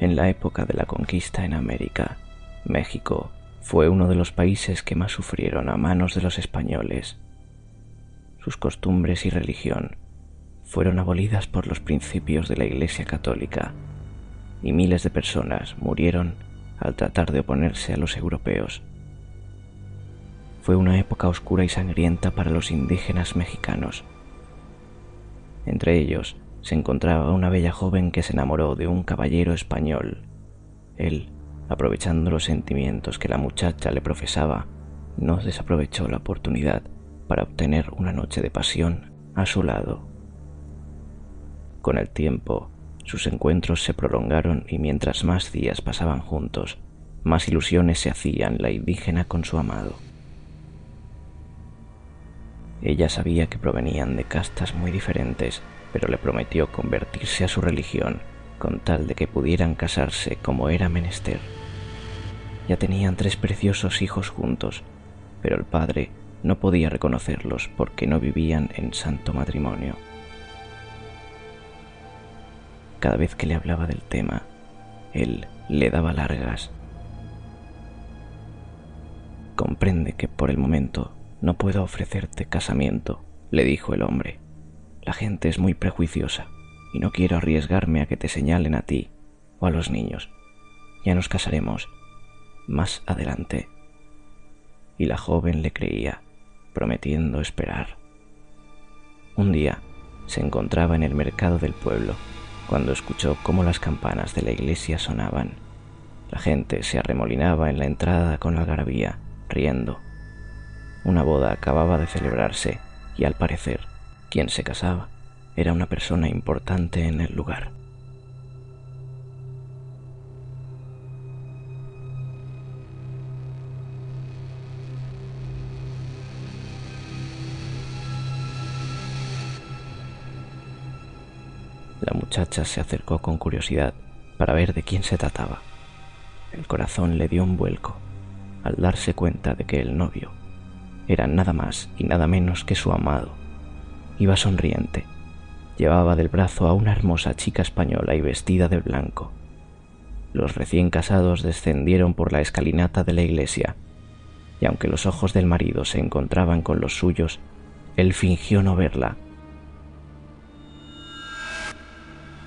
En la época de la conquista en América, México fue uno de los países que más sufrieron a manos de los españoles. Sus costumbres y religión fueron abolidas por los principios de la Iglesia Católica y miles de personas murieron al tratar de oponerse a los europeos. Fue una época oscura y sangrienta para los indígenas mexicanos. Entre ellos se encontraba una bella joven que se enamoró de un caballero español. Él, aprovechando los sentimientos que la muchacha le profesaba, no desaprovechó la oportunidad para obtener una noche de pasión a su lado. Con el tiempo, sus encuentros se prolongaron y mientras más días pasaban juntos, más ilusiones se hacían la indígena con su amado. Ella sabía que provenían de castas muy diferentes pero le prometió convertirse a su religión con tal de que pudieran casarse como era menester. Ya tenían tres preciosos hijos juntos, pero el padre no podía reconocerlos porque no vivían en santo matrimonio. Cada vez que le hablaba del tema, él le daba largas. Comprende que por el momento no puedo ofrecerte casamiento, le dijo el hombre. La gente es muy prejuiciosa y no quiero arriesgarme a que te señalen a ti o a los niños. Ya nos casaremos más adelante. Y la joven le creía, prometiendo esperar. Un día se encontraba en el mercado del pueblo cuando escuchó cómo las campanas de la iglesia sonaban. La gente se arremolinaba en la entrada con algarabía, riendo. Una boda acababa de celebrarse y al parecer quien se casaba era una persona importante en el lugar. La muchacha se acercó con curiosidad para ver de quién se trataba. El corazón le dio un vuelco al darse cuenta de que el novio era nada más y nada menos que su amado Iba sonriente. Llevaba del brazo a una hermosa chica española y vestida de blanco. Los recién casados descendieron por la escalinata de la iglesia, y aunque los ojos del marido se encontraban con los suyos, él fingió no verla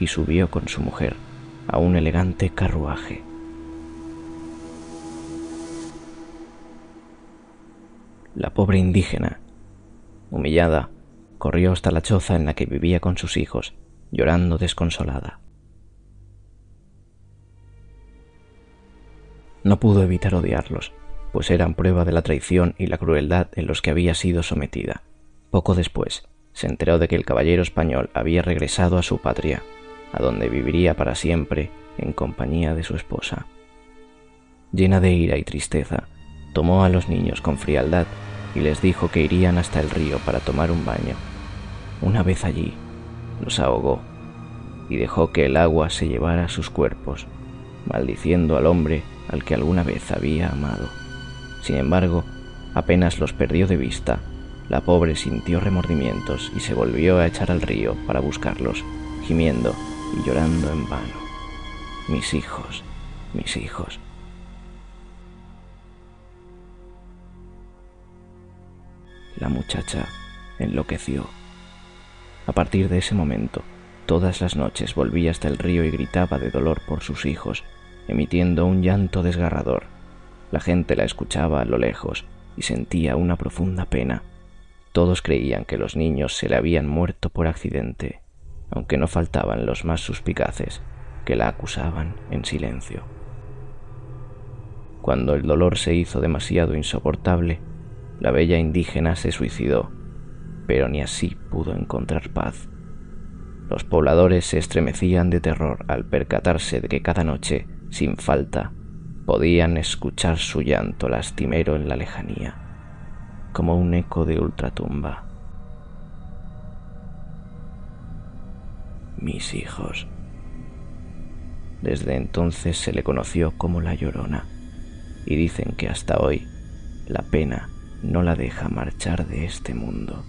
y subió con su mujer a un elegante carruaje. La pobre indígena, humillada, corrió hasta la choza en la que vivía con sus hijos, llorando desconsolada. No pudo evitar odiarlos, pues eran prueba de la traición y la crueldad en los que había sido sometida. Poco después, se enteró de que el caballero español había regresado a su patria, a donde viviría para siempre en compañía de su esposa. Llena de ira y tristeza, tomó a los niños con frialdad y les dijo que irían hasta el río para tomar un baño. Una vez allí, los ahogó y dejó que el agua se llevara sus cuerpos, maldiciendo al hombre al que alguna vez había amado. Sin embargo, apenas los perdió de vista, la pobre sintió remordimientos y se volvió a echar al río para buscarlos, gimiendo y llorando en vano. Mis hijos, mis hijos. La muchacha enloqueció A partir de ese momento, todas las noches volvía hasta el río y gritaba de dolor por sus hijos, emitiendo un llanto desgarrador. La gente la escuchaba a lo lejos y sentía una profunda pena. Todos creían que los niños se le habían muerto por accidente, aunque no faltaban los más suspicaces que la acusaban en silencio. Cuando el dolor se hizo demasiado insoportable, la bella indígena se suicidó, pero ni así pudo encontrar paz. Los pobladores se estremecían de terror al percatarse de que cada noche, sin falta, podían escuchar su llanto lastimero en la lejanía, como un eco de ultratumba. Mis hijos. Desde entonces se le conoció como la Llorona, y dicen que hasta hoy la pena no la deja marchar de este mundo.